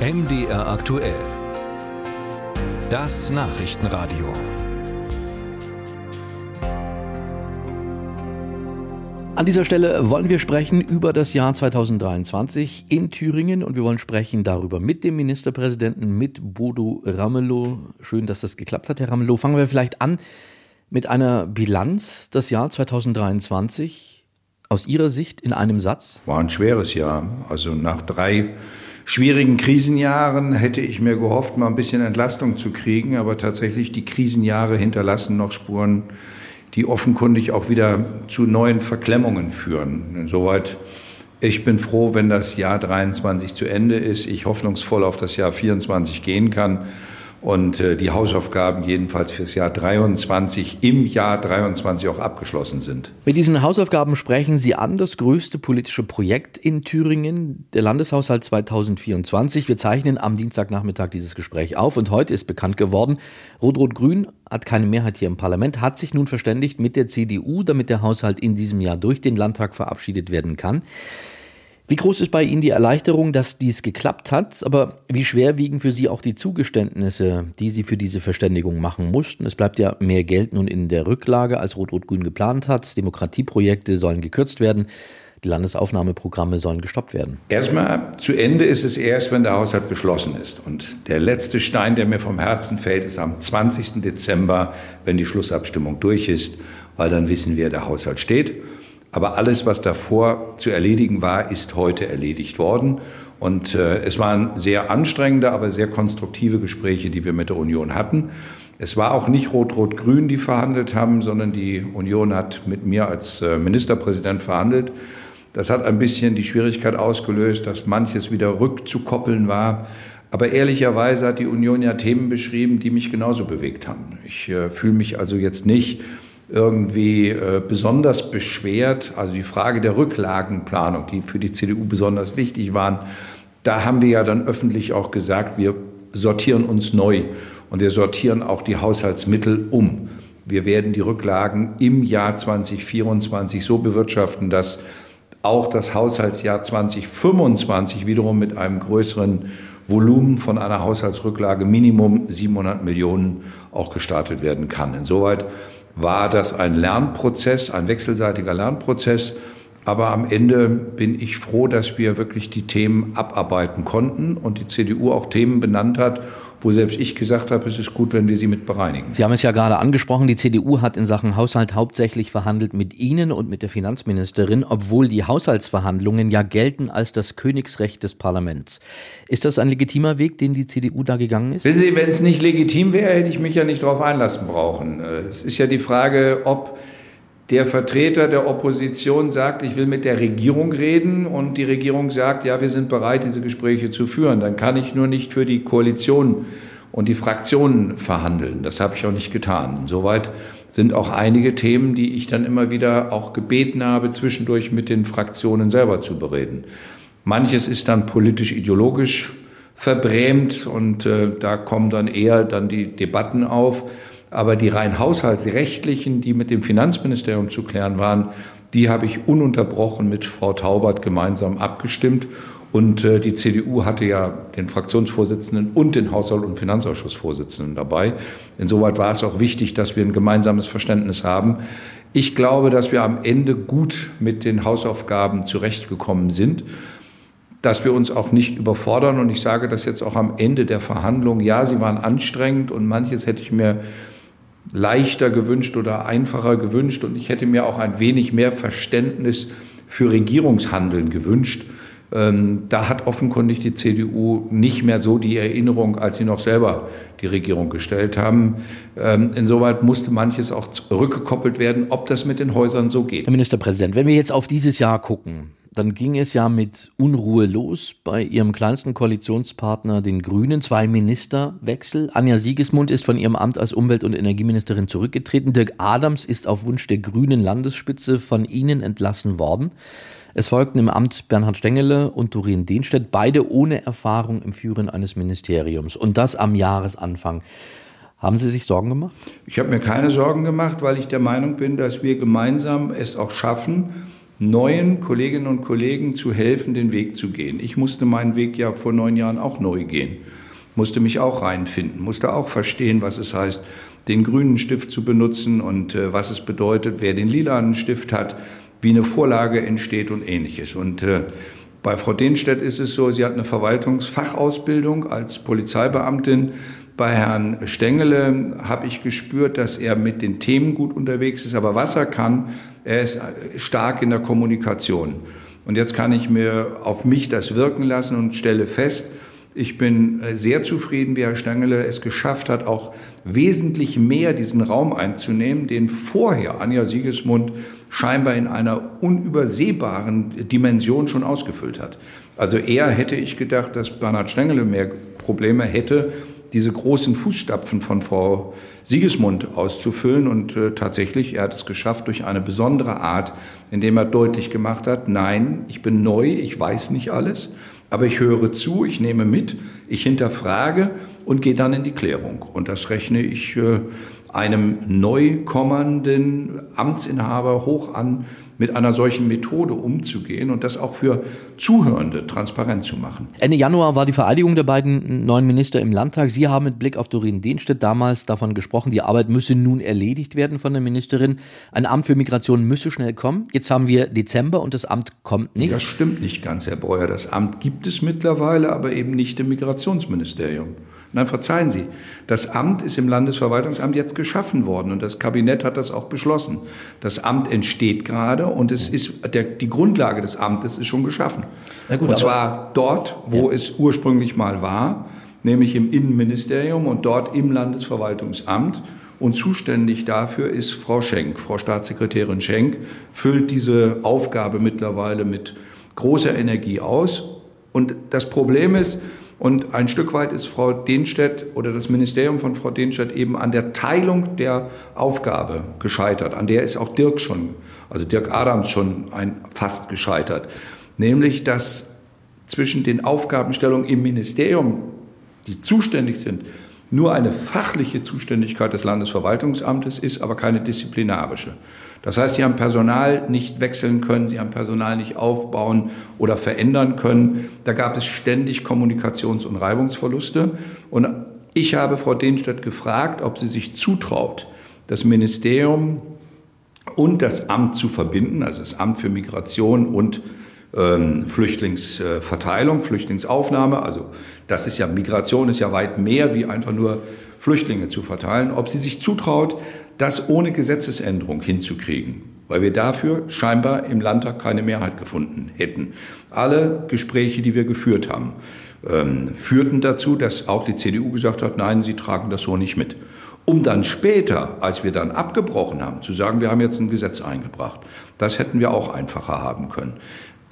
MDR aktuell. Das Nachrichtenradio. An dieser Stelle wollen wir sprechen über das Jahr 2023 in Thüringen und wir wollen sprechen darüber mit dem Ministerpräsidenten, mit Bodo Ramelow. Schön, dass das geklappt hat, Herr Ramelow. Fangen wir vielleicht an mit einer Bilanz das Jahr 2023 aus Ihrer Sicht in einem Satz. War ein schweres Jahr. Also nach drei schwierigen Krisenjahren hätte ich mir gehofft, mal ein bisschen Entlastung zu kriegen, aber tatsächlich die Krisenjahre hinterlassen noch Spuren, die offenkundig auch wieder zu neuen Verklemmungen führen. Insoweit, ich bin froh, wenn das Jahr 23 zu Ende ist, ich hoffnungsvoll auf das Jahr 24 gehen kann und äh, die Hausaufgaben jedenfalls fürs Jahr 23 im Jahr 23 auch abgeschlossen sind. Mit diesen Hausaufgaben sprechen Sie an das größte politische Projekt in Thüringen, der Landeshaushalt 2024. Wir zeichnen am Dienstagnachmittag dieses Gespräch auf und heute ist bekannt geworden, Rot-Rot-Grün hat keine Mehrheit hier im Parlament, hat sich nun verständigt mit der CDU, damit der Haushalt in diesem Jahr durch den Landtag verabschiedet werden kann. Wie groß ist bei Ihnen die Erleichterung, dass dies geklappt hat? Aber wie schwer wiegen für Sie auch die Zugeständnisse, die Sie für diese Verständigung machen mussten? Es bleibt ja mehr Geld nun in der Rücklage, als Rot-Rot-Grün geplant hat. Demokratieprojekte sollen gekürzt werden. Die Landesaufnahmeprogramme sollen gestoppt werden. Erstmal zu Ende ist es erst, wenn der Haushalt beschlossen ist. Und der letzte Stein, der mir vom Herzen fällt, ist am 20. Dezember, wenn die Schlussabstimmung durch ist, weil dann wissen wir, der Haushalt steht. Aber alles, was davor zu erledigen war, ist heute erledigt worden. Und äh, es waren sehr anstrengende, aber sehr konstruktive Gespräche, die wir mit der Union hatten. Es war auch nicht Rot-Rot-Grün, die verhandelt haben, sondern die Union hat mit mir als äh, Ministerpräsident verhandelt. Das hat ein bisschen die Schwierigkeit ausgelöst, dass manches wieder rückzukoppeln war. Aber ehrlicherweise hat die Union ja Themen beschrieben, die mich genauso bewegt haben. Ich äh, fühle mich also jetzt nicht irgendwie äh, besonders beschwert. Also die Frage der Rücklagenplanung, die für die CDU besonders wichtig waren, da haben wir ja dann öffentlich auch gesagt, wir sortieren uns neu und wir sortieren auch die Haushaltsmittel um. Wir werden die Rücklagen im Jahr 2024 so bewirtschaften, dass auch das Haushaltsjahr 2025 wiederum mit einem größeren Volumen von einer Haushaltsrücklage Minimum 700 Millionen auch gestartet werden kann. Insoweit war das ein Lernprozess, ein wechselseitiger Lernprozess. Aber am Ende bin ich froh, dass wir wirklich die Themen abarbeiten konnten und die CDU auch Themen benannt hat, wo selbst ich gesagt habe, es ist gut, wenn wir sie mit bereinigen. Sie haben es ja gerade angesprochen, die CDU hat in Sachen Haushalt hauptsächlich verhandelt mit Ihnen und mit der Finanzministerin, obwohl die Haushaltsverhandlungen ja gelten als das Königsrecht des Parlaments. Ist das ein legitimer Weg, den die CDU da gegangen ist? Wissen Sie, wenn es nicht legitim wäre, hätte ich mich ja nicht darauf einlassen brauchen. Es ist ja die Frage, ob der Vertreter der Opposition sagt, ich will mit der Regierung reden und die Regierung sagt, ja, wir sind bereit, diese Gespräche zu führen, dann kann ich nur nicht für die Koalition und die Fraktionen verhandeln. Das habe ich auch nicht getan. Insoweit sind auch einige Themen, die ich dann immer wieder auch gebeten habe, zwischendurch mit den Fraktionen selber zu bereden. Manches ist dann politisch-ideologisch verbrämt und äh, da kommen dann eher dann die Debatten auf. Aber die rein haushaltsrechtlichen, die mit dem Finanzministerium zu klären waren, die habe ich ununterbrochen mit Frau Taubert gemeinsam abgestimmt. Und äh, die CDU hatte ja den Fraktionsvorsitzenden und den Haushalt- und Finanzausschussvorsitzenden dabei. Insoweit war es auch wichtig, dass wir ein gemeinsames Verständnis haben. Ich glaube, dass wir am Ende gut mit den Hausaufgaben zurechtgekommen sind, dass wir uns auch nicht überfordern. Und ich sage das jetzt auch am Ende der Verhandlungen. Ja, sie waren anstrengend und manches hätte ich mir leichter gewünscht oder einfacher gewünscht. Und ich hätte mir auch ein wenig mehr Verständnis für Regierungshandeln gewünscht. Ähm, da hat offenkundig die CDU nicht mehr so die Erinnerung, als sie noch selber die Regierung gestellt haben. Ähm, insoweit musste manches auch rückgekoppelt werden, ob das mit den Häusern so geht. Herr Ministerpräsident, wenn wir jetzt auf dieses Jahr gucken, dann ging es ja mit Unruhe los bei ihrem kleinsten Koalitionspartner, den Grünen. Zwei Ministerwechsel. Anja Siegesmund ist von ihrem Amt als Umwelt- und Energieministerin zurückgetreten. Dirk Adams ist auf Wunsch der Grünen Landesspitze von ihnen entlassen worden. Es folgten im Amt Bernhard Stengele und Doreen Dehnstedt, beide ohne Erfahrung im Führen eines Ministeriums. Und das am Jahresanfang. Haben Sie sich Sorgen gemacht? Ich habe mir keine Sorgen gemacht, weil ich der Meinung bin, dass wir gemeinsam es auch schaffen, neuen Kolleginnen und Kollegen zu helfen, den Weg zu gehen. Ich musste meinen Weg ja vor neun Jahren auch neu gehen, musste mich auch reinfinden, musste auch verstehen, was es heißt, den grünen Stift zu benutzen und äh, was es bedeutet, wer den lilanen Stift hat, wie eine Vorlage entsteht und ähnliches. Und äh, bei Frau Denstedt ist es so, sie hat eine Verwaltungsfachausbildung als Polizeibeamtin. Bei Herrn Stengele habe ich gespürt, dass er mit den Themen gut unterwegs ist. Aber was er kann, er ist stark in der Kommunikation. Und jetzt kann ich mir auf mich das wirken lassen und stelle fest, ich bin äh, sehr zufrieden, wie Herr Stengele es geschafft hat, auch wesentlich mehr diesen Raum einzunehmen, den vorher Anja Siegesmund scheinbar in einer unübersehbaren Dimension schon ausgefüllt hat. Also eher hätte ich gedacht, dass Bernhard Stengele mehr Probleme hätte, diese großen Fußstapfen von Frau Siegesmund auszufüllen. Und äh, tatsächlich, er hat es geschafft durch eine besondere Art, indem er deutlich gemacht hat, nein, ich bin neu, ich weiß nicht alles, aber ich höre zu, ich nehme mit, ich hinterfrage und gehe dann in die Klärung. Und das rechne ich äh, einem neu kommenden Amtsinhaber hoch an, mit einer solchen Methode umzugehen und das auch für Zuhörende transparent zu machen. Ende Januar war die Vereidigung der beiden neuen Minister im Landtag. Sie haben mit Blick auf Doreen Dehnstedt damals davon gesprochen, die Arbeit müsse nun erledigt werden von der Ministerin. Ein Amt für Migration müsse schnell kommen. Jetzt haben wir Dezember und das Amt kommt nicht. Das stimmt nicht ganz, Herr Breuer. Das Amt gibt es mittlerweile, aber eben nicht im Migrationsministerium. Nein, verzeihen Sie, das Amt ist im Landesverwaltungsamt jetzt geschaffen worden und das Kabinett hat das auch beschlossen. Das Amt entsteht gerade und es ist der, die Grundlage des Amtes ist schon geschaffen. Gut, und zwar dort, wo ja. es ursprünglich mal war, nämlich im Innenministerium und dort im Landesverwaltungsamt. Und zuständig dafür ist Frau Schenk. Frau Staatssekretärin Schenk füllt diese Aufgabe mittlerweile mit großer Energie aus. Und das Problem ist, und ein Stück weit ist Frau Denstedt oder das Ministerium von Frau Denstedt eben an der Teilung der Aufgabe gescheitert. An der ist auch Dirk schon, also Dirk Adams schon ein, fast gescheitert. Nämlich, dass zwischen den Aufgabenstellungen im Ministerium, die zuständig sind, nur eine fachliche Zuständigkeit des Landesverwaltungsamtes ist, aber keine disziplinarische. Das heißt, sie haben Personal nicht wechseln können, sie haben Personal nicht aufbauen oder verändern können. Da gab es ständig Kommunikations- und Reibungsverluste. Und ich habe Frau Denstedt gefragt, ob sie sich zutraut, das Ministerium und das Amt zu verbinden, also das Amt für Migration und ähm, Flüchtlingsverteilung, Flüchtlingsaufnahme. Also das ist ja Migration ist ja weit mehr wie einfach nur Flüchtlinge zu verteilen. Ob sie sich zutraut, das ohne Gesetzesänderung hinzukriegen, weil wir dafür scheinbar im Landtag keine Mehrheit gefunden hätten. Alle Gespräche, die wir geführt haben, ähm, führten dazu, dass auch die CDU gesagt hat, nein, sie tragen das so nicht mit. Um dann später, als wir dann abgebrochen haben, zu sagen, wir haben jetzt ein Gesetz eingebracht. Das hätten wir auch einfacher haben können.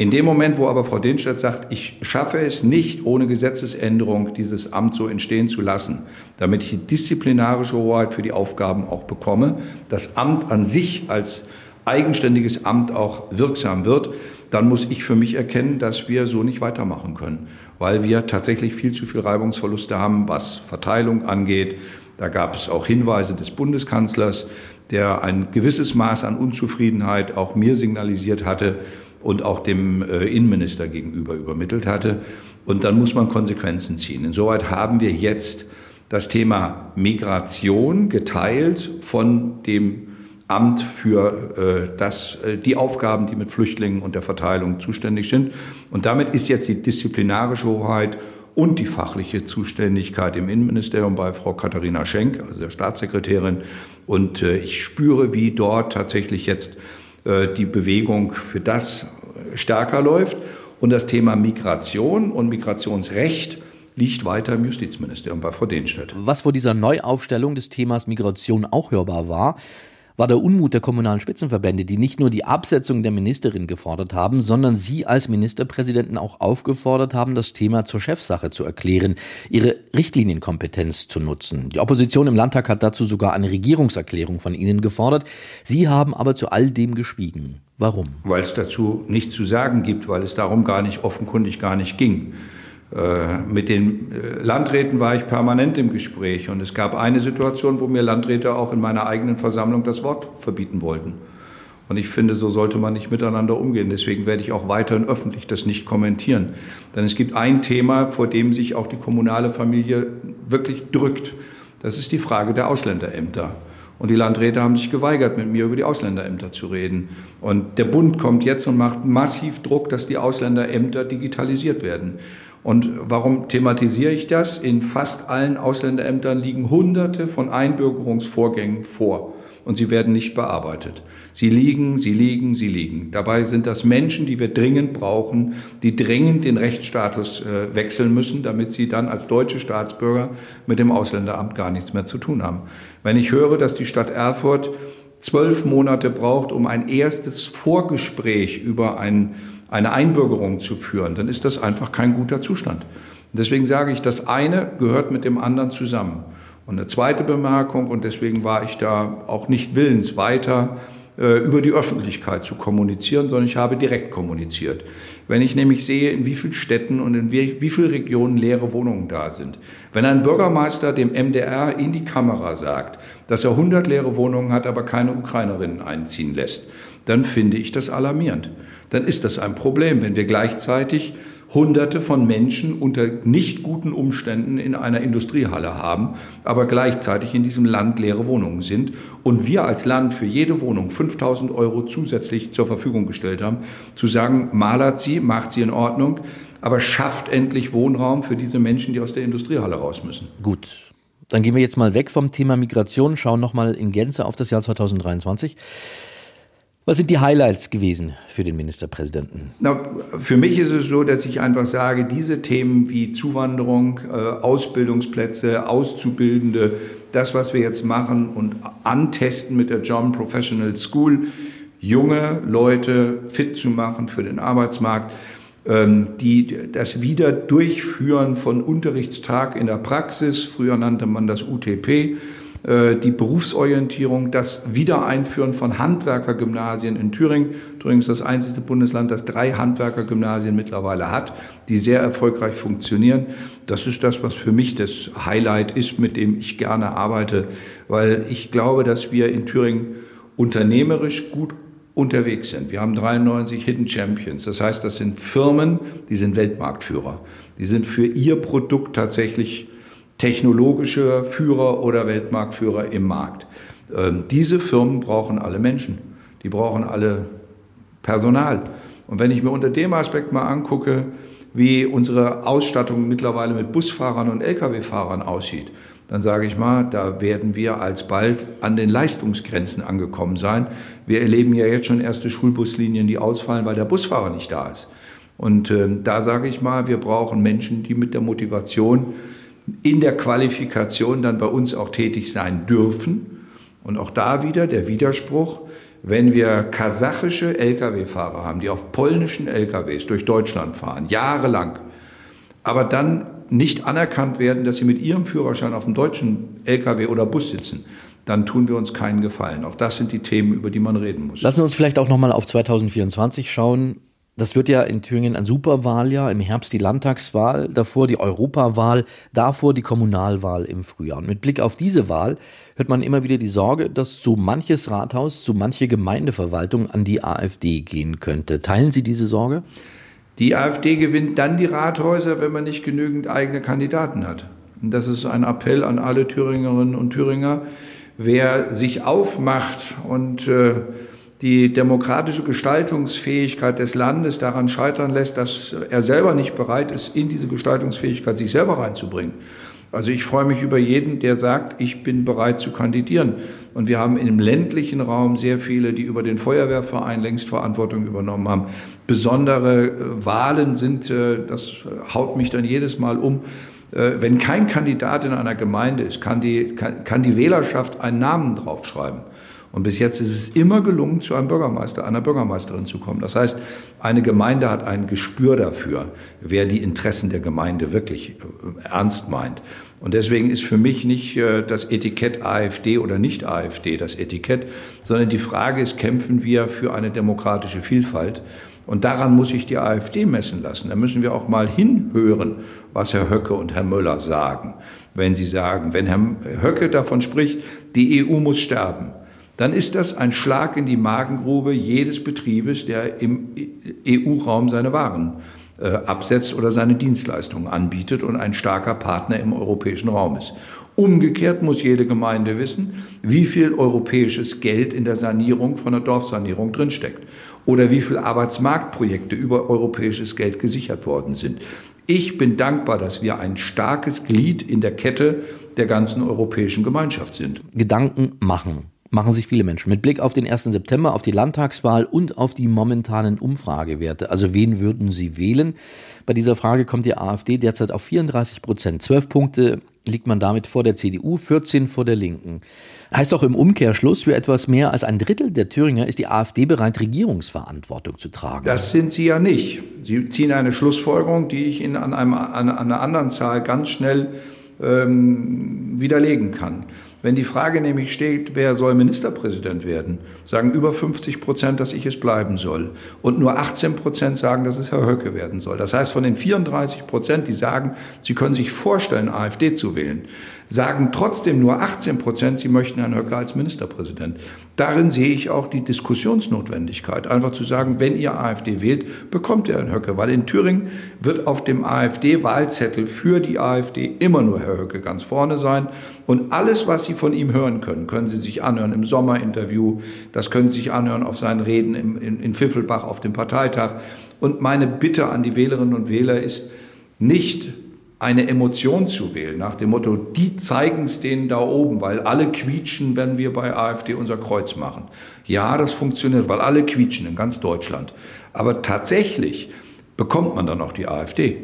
In dem Moment, wo aber Frau Denstadt sagt, ich schaffe es nicht, ohne Gesetzesänderung dieses Amt so entstehen zu lassen, damit ich die disziplinarische Hoheit für die Aufgaben auch bekomme, das Amt an sich als eigenständiges Amt auch wirksam wird, dann muss ich für mich erkennen, dass wir so nicht weitermachen können, weil wir tatsächlich viel zu viel Reibungsverluste haben, was Verteilung angeht. Da gab es auch Hinweise des Bundeskanzlers, der ein gewisses Maß an Unzufriedenheit auch mir signalisiert hatte, und auch dem äh, Innenminister gegenüber übermittelt hatte. Und dann muss man Konsequenzen ziehen. Insoweit haben wir jetzt das Thema Migration geteilt von dem Amt für äh, das, äh, die Aufgaben, die mit Flüchtlingen und der Verteilung zuständig sind. Und damit ist jetzt die disziplinarische Hoheit und die fachliche Zuständigkeit im Innenministerium bei Frau Katharina Schenk, also der Staatssekretärin. Und äh, ich spüre, wie dort tatsächlich jetzt die Bewegung für das stärker läuft. Und das Thema Migration und Migrationsrecht liegt weiter im Justizministerium bei Frau Dehnstedt. Was vor dieser Neuaufstellung des Themas Migration auch hörbar war, war der Unmut der kommunalen Spitzenverbände, die nicht nur die Absetzung der Ministerin gefordert haben, sondern sie als Ministerpräsidenten auch aufgefordert haben, das Thema zur Chefsache zu erklären, ihre Richtlinienkompetenz zu nutzen. Die Opposition im Landtag hat dazu sogar eine Regierungserklärung von ihnen gefordert. Sie haben aber zu all dem geschwiegen. Warum? Weil es dazu nichts zu sagen gibt, weil es darum gar nicht offenkundig gar nicht ging. Äh, mit den äh, Landräten war ich permanent im Gespräch und es gab eine Situation, wo mir Landräte auch in meiner eigenen Versammlung das Wort verbieten wollten. Und ich finde, so sollte man nicht miteinander umgehen. Deswegen werde ich auch weiterhin öffentlich das nicht kommentieren. Denn es gibt ein Thema, vor dem sich auch die kommunale Familie wirklich drückt. Das ist die Frage der Ausländerämter. Und die Landräte haben sich geweigert, mit mir über die Ausländerämter zu reden. Und der Bund kommt jetzt und macht massiv Druck, dass die Ausländerämter digitalisiert werden. Und warum thematisiere ich das? In fast allen Ausländerämtern liegen Hunderte von Einbürgerungsvorgängen vor und sie werden nicht bearbeitet. Sie liegen, sie liegen, sie liegen. Dabei sind das Menschen, die wir dringend brauchen, die dringend den Rechtsstatus äh, wechseln müssen, damit sie dann als deutsche Staatsbürger mit dem Ausländeramt gar nichts mehr zu tun haben. Wenn ich höre, dass die Stadt Erfurt zwölf Monate braucht, um ein erstes Vorgespräch über ein, eine Einbürgerung zu führen, dann ist das einfach kein guter Zustand. Und deswegen sage ich, das eine gehört mit dem anderen zusammen. Und eine zweite Bemerkung, und deswegen war ich da auch nicht willens weiter äh, über die Öffentlichkeit zu kommunizieren, sondern ich habe direkt kommuniziert. Wenn ich nämlich sehe, in wie vielen Städten und in wie, wie vielen Regionen leere Wohnungen da sind. Wenn ein Bürgermeister dem MDR in die Kamera sagt, dass er 100 leere Wohnungen hat, aber keine Ukrainerinnen einziehen lässt, dann finde ich das alarmierend. Dann ist das ein Problem, wenn wir gleichzeitig Hunderte von Menschen unter nicht guten Umständen in einer Industriehalle haben, aber gleichzeitig in diesem Land leere Wohnungen sind und wir als Land für jede Wohnung 5000 Euro zusätzlich zur Verfügung gestellt haben, zu sagen, malert sie, macht sie in Ordnung, aber schafft endlich Wohnraum für diese Menschen, die aus der Industriehalle raus müssen. Gut. Dann gehen wir jetzt mal weg vom Thema Migration, schauen nochmal in Gänze auf das Jahr 2023. Was sind die Highlights gewesen für den Ministerpräsidenten? Na, für mich ist es so, dass ich einfach sage, diese Themen wie Zuwanderung, äh, Ausbildungsplätze, Auszubildende, das, was wir jetzt machen und antesten mit der John Professional School, junge Leute fit zu machen für den Arbeitsmarkt, ähm, die das Wiederdurchführen von Unterrichtstag in der Praxis, früher nannte man das UTP, die Berufsorientierung, das Wiedereinführen von Handwerkergymnasien in Thüringen. Thüringen ist das einzige Bundesland, das drei Handwerkergymnasien mittlerweile hat, die sehr erfolgreich funktionieren. Das ist das, was für mich das Highlight ist, mit dem ich gerne arbeite, weil ich glaube, dass wir in Thüringen unternehmerisch gut unterwegs sind. Wir haben 93 Hidden Champions. Das heißt, das sind Firmen, die sind Weltmarktführer. Die sind für ihr Produkt tatsächlich technologische Führer oder Weltmarktführer im Markt. Ähm, diese Firmen brauchen alle Menschen. Die brauchen alle Personal. Und wenn ich mir unter dem Aspekt mal angucke, wie unsere Ausstattung mittlerweile mit Busfahrern und Lkw-Fahrern aussieht, dann sage ich mal, da werden wir alsbald an den Leistungsgrenzen angekommen sein. Wir erleben ja jetzt schon erste Schulbuslinien, die ausfallen, weil der Busfahrer nicht da ist. Und äh, da sage ich mal, wir brauchen Menschen, die mit der Motivation in der Qualifikation dann bei uns auch tätig sein dürfen. Und auch da wieder der Widerspruch, wenn wir kasachische Lkw-Fahrer haben, die auf polnischen Lkws durch Deutschland fahren, jahrelang, aber dann nicht anerkannt werden, dass sie mit ihrem Führerschein auf dem deutschen Lkw oder Bus sitzen, dann tun wir uns keinen Gefallen. Auch das sind die Themen, über die man reden muss. Lassen Sie uns vielleicht auch nochmal auf 2024 schauen. Das wird ja in Thüringen ein Superwahljahr, im Herbst die Landtagswahl, davor die Europawahl, davor die Kommunalwahl im Frühjahr. Und mit Blick auf diese Wahl hört man immer wieder die Sorge, dass so manches Rathaus, so manche Gemeindeverwaltung an die AfD gehen könnte. Teilen Sie diese Sorge? Die AfD gewinnt dann die Rathäuser, wenn man nicht genügend eigene Kandidaten hat. Und das ist ein Appell an alle Thüringerinnen und Thüringer. Wer sich aufmacht und äh, die demokratische Gestaltungsfähigkeit des Landes daran scheitern lässt, dass er selber nicht bereit ist, in diese Gestaltungsfähigkeit sich selber reinzubringen. Also ich freue mich über jeden, der sagt, ich bin bereit zu kandidieren. Und wir haben im ländlichen Raum sehr viele, die über den Feuerwehrverein längst Verantwortung übernommen haben. Besondere äh, Wahlen sind, äh, das haut mich dann jedes Mal um. Äh, wenn kein Kandidat in einer Gemeinde ist, kann die, kann, kann die Wählerschaft einen Namen draufschreiben. Und bis jetzt ist es immer gelungen, zu einem Bürgermeister, einer Bürgermeisterin zu kommen. Das heißt, eine Gemeinde hat ein Gespür dafür, wer die Interessen der Gemeinde wirklich äh, ernst meint. Und deswegen ist für mich nicht äh, das Etikett AfD oder nicht AfD das Etikett, sondern die Frage ist, kämpfen wir für eine demokratische Vielfalt? Und daran muss sich die AfD messen lassen. Da müssen wir auch mal hinhören, was Herr Höcke und Herr Möller sagen. Wenn sie sagen, wenn Herr Höcke davon spricht, die EU muss sterben, dann ist das ein Schlag in die Magengrube jedes Betriebes, der im EU-Raum seine Waren äh, absetzt oder seine Dienstleistungen anbietet und ein starker Partner im europäischen Raum ist. Umgekehrt muss jede Gemeinde wissen, wie viel europäisches Geld in der Sanierung von der Dorfsanierung drinsteckt oder wie viele Arbeitsmarktprojekte über europäisches Geld gesichert worden sind. Ich bin dankbar, dass wir ein starkes Glied in der Kette der ganzen europäischen Gemeinschaft sind. Gedanken machen machen sich viele Menschen. Mit Blick auf den 1. September, auf die Landtagswahl und auf die momentanen Umfragewerte. Also wen würden Sie wählen? Bei dieser Frage kommt die AfD derzeit auf 34 Prozent. Zwölf Punkte liegt man damit vor der CDU, 14 vor der Linken. Heißt doch im Umkehrschluss, für etwas mehr als ein Drittel der Thüringer ist die AfD bereit, Regierungsverantwortung zu tragen. Das sind sie ja nicht. Sie ziehen eine Schlussfolgerung, die ich Ihnen an, einem, an einer anderen Zahl ganz schnell ähm, widerlegen kann. Wenn die Frage nämlich steht, wer soll Ministerpräsident werden, sagen über 50 Prozent, dass ich es bleiben soll. Und nur 18 Prozent sagen, dass es Herr Höcke werden soll. Das heißt, von den 34 Prozent, die sagen, sie können sich vorstellen, AfD zu wählen, sagen trotzdem nur 18 Prozent, sie möchten Herrn Höcke als Ministerpräsident. Darin sehe ich auch die Diskussionsnotwendigkeit. Einfach zu sagen, wenn ihr AfD wählt, bekommt ihr Herrn Höcke. Weil in Thüringen wird auf dem AfD-Wahlzettel für die AfD immer nur Herr Höcke ganz vorne sein. Und alles, was Sie von ihm hören können, können Sie sich anhören im Sommerinterview, das können Sie sich anhören auf seinen Reden in, in, in Pfiffelbach auf dem Parteitag. Und meine Bitte an die Wählerinnen und Wähler ist, nicht eine Emotion zu wählen, nach dem Motto, die zeigen es denen da oben, weil alle quietschen, wenn wir bei AfD unser Kreuz machen. Ja, das funktioniert, weil alle quietschen in ganz Deutschland. Aber tatsächlich bekommt man dann auch die AfD.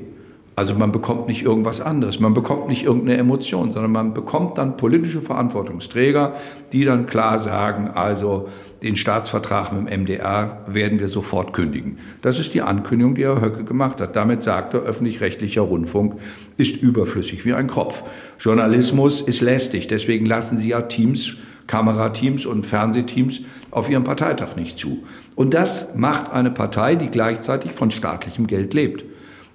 Also man bekommt nicht irgendwas anderes, man bekommt nicht irgendeine Emotion, sondern man bekommt dann politische Verantwortungsträger, die dann klar sagen, also den Staatsvertrag mit dem MDR werden wir sofort kündigen. Das ist die Ankündigung, die Herr Höcke gemacht hat. Damit sagt er, öffentlich-rechtlicher Rundfunk ist überflüssig wie ein Kropf. Journalismus ist lästig, deswegen lassen Sie ja Teams, Kamerateams und Fernsehteams auf Ihrem Parteitag nicht zu. Und das macht eine Partei, die gleichzeitig von staatlichem Geld lebt.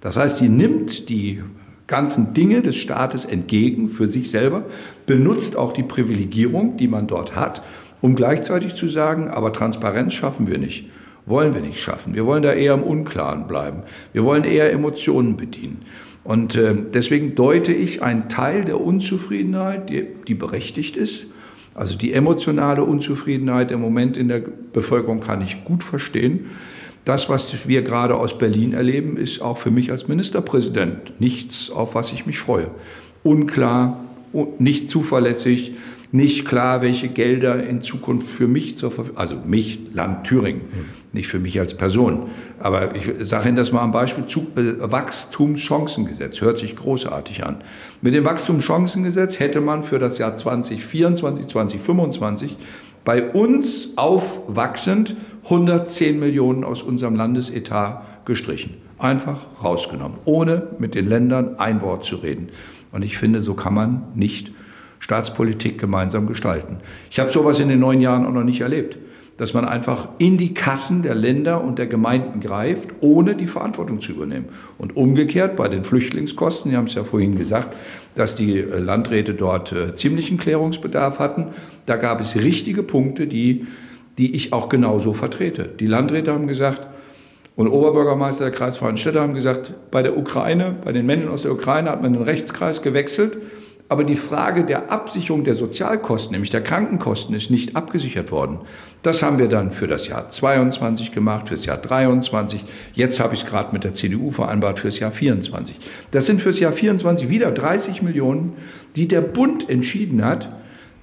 Das heißt, sie nimmt die ganzen Dinge des Staates entgegen für sich selber, benutzt auch die Privilegierung, die man dort hat, um gleichzeitig zu sagen, aber Transparenz schaffen wir nicht, wollen wir nicht schaffen. Wir wollen da eher im Unklaren bleiben. Wir wollen eher Emotionen bedienen. Und äh, deswegen deute ich einen Teil der Unzufriedenheit, die, die berechtigt ist, also die emotionale Unzufriedenheit im Moment in der Bevölkerung kann ich gut verstehen das, was wir gerade aus Berlin erleben, ist auch für mich als Ministerpräsident nichts, auf was ich mich freue. Unklar, nicht zuverlässig, nicht klar, welche Gelder in Zukunft für mich zur Verfügung, also mich, Land Thüringen, nicht für mich als Person. Aber ich sage Ihnen das mal am Beispiel äh, Wachstumschancengesetz, hört sich großartig an. Mit dem Wachstumschancengesetz hätte man für das Jahr 2024, 2025 bei uns aufwachsend 110 Millionen aus unserem Landesetat gestrichen. Einfach rausgenommen, ohne mit den Ländern ein Wort zu reden. Und ich finde, so kann man nicht Staatspolitik gemeinsam gestalten. Ich habe sowas in den neun Jahren auch noch nicht erlebt, dass man einfach in die Kassen der Länder und der Gemeinden greift, ohne die Verantwortung zu übernehmen. Und umgekehrt bei den Flüchtlingskosten, Sie haben es ja vorhin gesagt, dass die äh, Landräte dort äh, ziemlichen Klärungsbedarf hatten. Da gab es richtige Punkte, die die ich auch genauso vertrete. Die Landräte haben gesagt, und Oberbürgermeister der Kreisfreien Städte haben gesagt, bei der Ukraine, bei den Menschen aus der Ukraine hat man den Rechtskreis gewechselt, aber die Frage der Absicherung der Sozialkosten, nämlich der Krankenkosten, ist nicht abgesichert worden. Das haben wir dann für das Jahr 22 gemacht, für das Jahr 23. Jetzt habe ich es gerade mit der CDU vereinbart für das Jahr 24. Das sind für das Jahr 24 wieder 30 Millionen, die der Bund entschieden hat,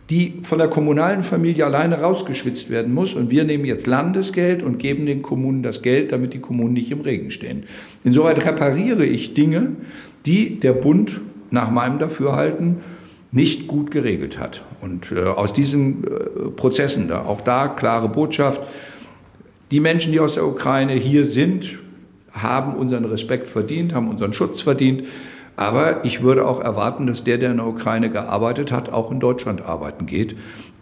die von der kommunalen Familie alleine rausgeschwitzt werden muss. Und wir nehmen jetzt Landesgeld und geben den Kommunen das Geld, damit die Kommunen nicht im Regen stehen. Insoweit repariere ich Dinge, die der Bund nach meinem Dafürhalten nicht gut geregelt hat. Und äh, aus diesen äh, Prozessen da, auch da klare Botschaft, die Menschen, die aus der Ukraine hier sind, haben unseren Respekt verdient, haben unseren Schutz verdient. Aber ich würde auch erwarten, dass der, der in der Ukraine gearbeitet hat, auch in Deutschland arbeiten geht.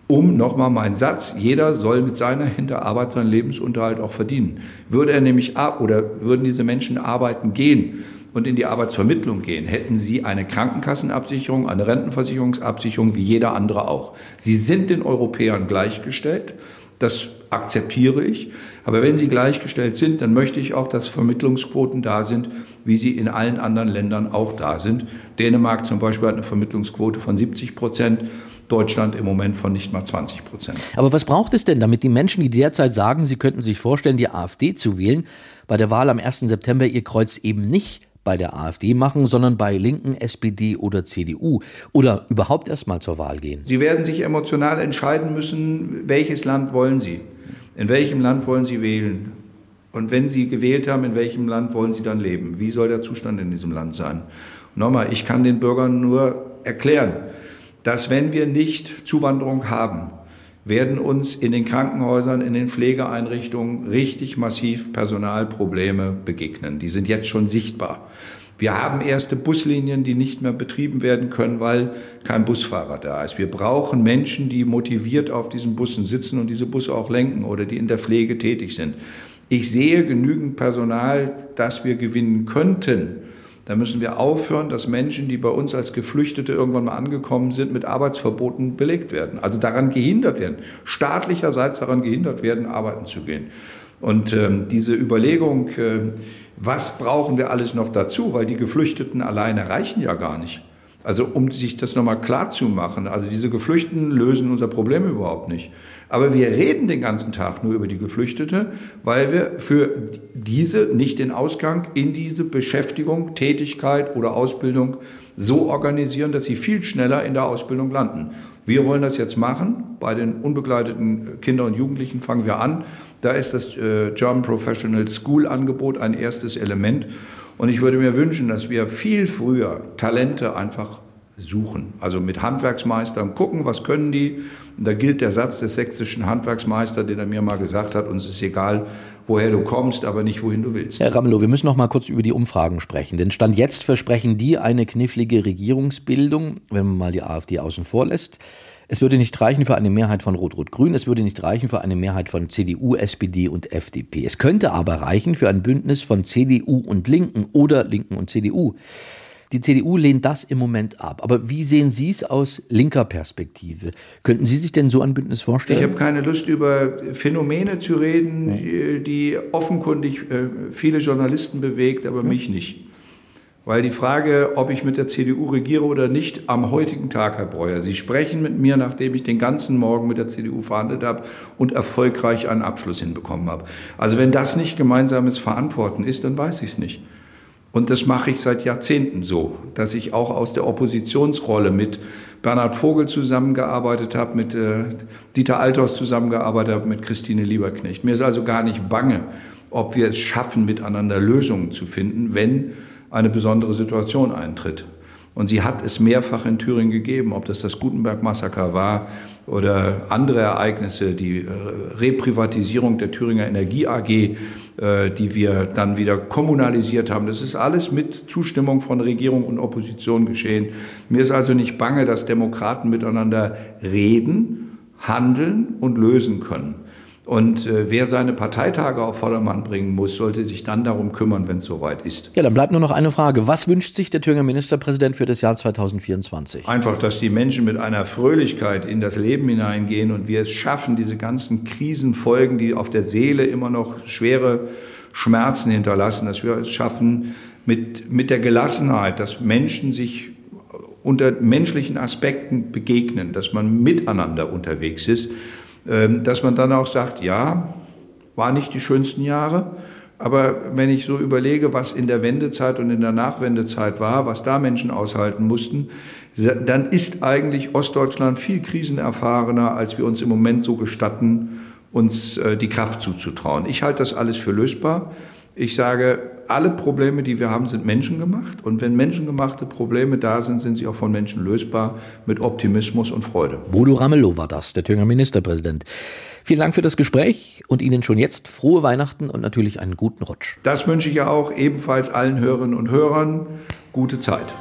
Um nochmal mein Satz, jeder soll mit seiner Hinterarbeit seinen Lebensunterhalt auch verdienen. Würde er nämlich oder würden diese Menschen arbeiten gehen und in die Arbeitsvermittlung gehen, hätten sie eine Krankenkassenabsicherung, eine Rentenversicherungsabsicherung wie jeder andere auch. Sie sind den Europäern gleichgestellt. Das akzeptiere ich. Aber wenn sie gleichgestellt sind, dann möchte ich auch, dass Vermittlungsquoten da sind, wie sie in allen anderen Ländern auch da sind. Dänemark zum Beispiel hat eine Vermittlungsquote von 70 Prozent. Deutschland im Moment von nicht mal 20 Prozent. Aber was braucht es denn, damit die Menschen, die derzeit sagen, sie könnten sich vorstellen, die AfD zu wählen, bei der Wahl am 1. September ihr Kreuz eben nicht bei der AfD machen, sondern bei Linken, SPD oder CDU oder überhaupt erst mal zur Wahl gehen? Sie werden sich emotional entscheiden müssen, welches Land wollen Sie? In welchem Land wollen Sie wählen? Und wenn Sie gewählt haben, in welchem Land wollen Sie dann leben? Wie soll der Zustand in diesem Land sein? Nochmal, ich kann den Bürgern nur erklären, dass wenn wir nicht Zuwanderung haben, werden uns in den Krankenhäusern, in den Pflegeeinrichtungen richtig massiv Personalprobleme begegnen. Die sind jetzt schon sichtbar. Wir haben erste Buslinien, die nicht mehr betrieben werden können, weil kein Busfahrer da ist. Wir brauchen Menschen, die motiviert auf diesen Bussen sitzen und diese Busse auch lenken oder die in der Pflege tätig sind. Ich sehe genügend Personal, das wir gewinnen könnten. Da müssen wir aufhören, dass Menschen, die bei uns als Geflüchtete irgendwann mal angekommen sind, mit Arbeitsverboten belegt werden. Also daran gehindert werden, staatlicherseits daran gehindert werden, arbeiten zu gehen. Und ähm, diese Überlegung, äh, was brauchen wir alles noch dazu, weil die Geflüchteten alleine reichen ja gar nicht. Also um sich das nochmal klar zu machen, also diese Geflüchteten lösen unser Problem überhaupt nicht. Aber wir reden den ganzen Tag nur über die Geflüchtete, weil wir für diese nicht den Ausgang in diese Beschäftigung, Tätigkeit oder Ausbildung so organisieren, dass sie viel schneller in der Ausbildung landen. Wir wollen das jetzt machen. Bei den unbegleiteten Kindern und Jugendlichen fangen wir an. Da ist das äh, German Professional School Angebot ein erstes Element. Und ich würde mir wünschen, dass wir viel früher Talente einfach suchen. Also mit Handwerksmeistern gucken, was können die. Und da gilt der Satz des sächsischen Handwerksmeisters, den er mir mal gesagt hat, uns ist egal, woher du kommst, aber nicht wohin du willst. Herr Ramelow, wir müssen noch mal kurz über die Umfragen sprechen. Denn Stand jetzt versprechen die eine knifflige Regierungsbildung, wenn man mal die AfD außen vor lässt. Es würde nicht reichen für eine Mehrheit von Rot-Rot-Grün, es würde nicht reichen für eine Mehrheit von CDU, SPD und FDP. Es könnte aber reichen für ein Bündnis von CDU und Linken oder Linken und CDU. Die CDU lehnt das im Moment ab. Aber wie sehen Sie es aus linker Perspektive? Könnten Sie sich denn so ein Bündnis vorstellen? Ich habe keine Lust, über Phänomene zu reden, nee. die offenkundig äh, viele Journalisten bewegt, aber ja. mich nicht. Weil die Frage, ob ich mit der CDU regiere oder nicht, am heutigen Tag, Herr Breuer, Sie sprechen mit mir, nachdem ich den ganzen Morgen mit der CDU verhandelt habe und erfolgreich einen Abschluss hinbekommen habe. Also wenn das nicht gemeinsames Verantworten ist, dann weiß ich es nicht. Und das mache ich seit Jahrzehnten so, dass ich auch aus der Oppositionsrolle mit Bernhard Vogel zusammengearbeitet habe, mit äh, Dieter Althaus zusammengearbeitet habe, mit Christine Lieberknecht. Mir ist also gar nicht bange, ob wir es schaffen, miteinander Lösungen zu finden, wenn eine besondere Situation eintritt. Und sie hat es mehrfach in Thüringen gegeben, ob das das Gutenberg-Massaker war oder andere Ereignisse, die äh, Reprivatisierung der Thüringer Energie AG, äh, die wir dann wieder kommunalisiert haben. Das ist alles mit Zustimmung von Regierung und Opposition geschehen. Mir ist also nicht bange, dass Demokraten miteinander reden, handeln und lösen können. Und äh, wer seine Parteitage auf Vordermann bringen muss, sollte sich dann darum kümmern, wenn es soweit ist. Ja, dann bleibt nur noch eine Frage. Was wünscht sich der Thüringer Ministerpräsident für das Jahr 2024? Einfach, dass die Menschen mit einer Fröhlichkeit in das Leben hineingehen und wir es schaffen, diese ganzen Krisenfolgen, die auf der Seele immer noch schwere Schmerzen hinterlassen, dass wir es schaffen, mit, mit der Gelassenheit, dass Menschen sich unter menschlichen Aspekten begegnen, dass man miteinander unterwegs ist dass man dann auch sagt, ja, war nicht die schönsten Jahre, aber wenn ich so überlege, was in der Wendezeit und in der Nachwendezeit war, was da Menschen aushalten mussten, dann ist eigentlich Ostdeutschland viel krisenerfahrener, als wir uns im Moment so gestatten, uns äh, die Kraft zuzutrauen. Ich halte das alles für lösbar. Ich sage, alle Probleme, die wir haben, sind menschengemacht. Und wenn menschengemachte Probleme da sind, sind sie auch von Menschen lösbar mit Optimismus und Freude. Bodo Ramelow war das, der Thüringer Ministerpräsident. Vielen Dank für das Gespräch und Ihnen schon jetzt frohe Weihnachten und natürlich einen guten Rutsch. Das wünsche ich ja auch ebenfalls allen Hörerinnen und Hörern. Gute Zeit.